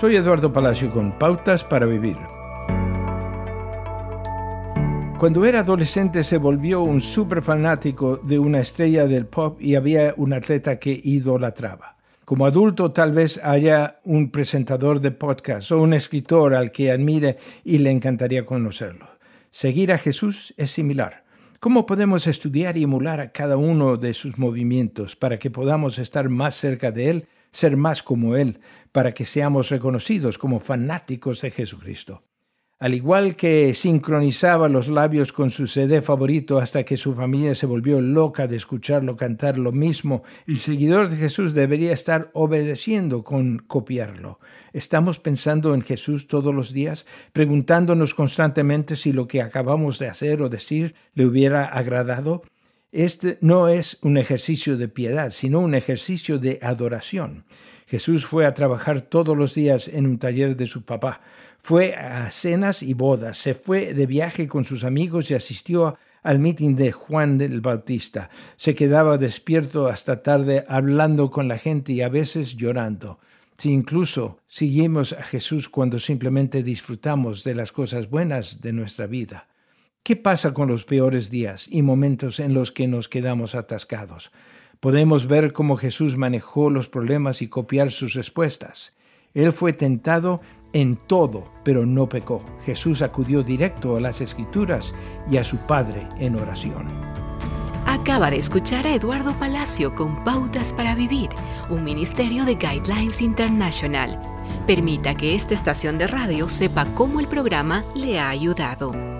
Soy Eduardo Palacio con Pautas para Vivir. Cuando era adolescente se volvió un súper fanático de una estrella del pop y había un atleta que idolatraba. Como adulto tal vez haya un presentador de podcast o un escritor al que admire y le encantaría conocerlo. Seguir a Jesús es similar. ¿Cómo podemos estudiar y emular a cada uno de sus movimientos para que podamos estar más cerca de Él, ser más como Él, para que seamos reconocidos como fanáticos de Jesucristo? Al igual que sincronizaba los labios con su CD favorito hasta que su familia se volvió loca de escucharlo cantar lo mismo, el seguidor de Jesús debería estar obedeciendo con copiarlo. ¿Estamos pensando en Jesús todos los días, preguntándonos constantemente si lo que acabamos de hacer o decir le hubiera agradado? Este no es un ejercicio de piedad, sino un ejercicio de adoración. Jesús fue a trabajar todos los días en un taller de su papá, fue a cenas y bodas, se fue de viaje con sus amigos y asistió al mitin de Juan del Bautista. Se quedaba despierto hasta tarde hablando con la gente y a veces llorando. Si incluso seguimos a Jesús cuando simplemente disfrutamos de las cosas buenas de nuestra vida. ¿Qué pasa con los peores días y momentos en los que nos quedamos atascados? Podemos ver cómo Jesús manejó los problemas y copiar sus respuestas. Él fue tentado en todo, pero no pecó. Jesús acudió directo a las escrituras y a su Padre en oración. Acaba de escuchar a Eduardo Palacio con Pautas para Vivir, un ministerio de Guidelines International. Permita que esta estación de radio sepa cómo el programa le ha ayudado.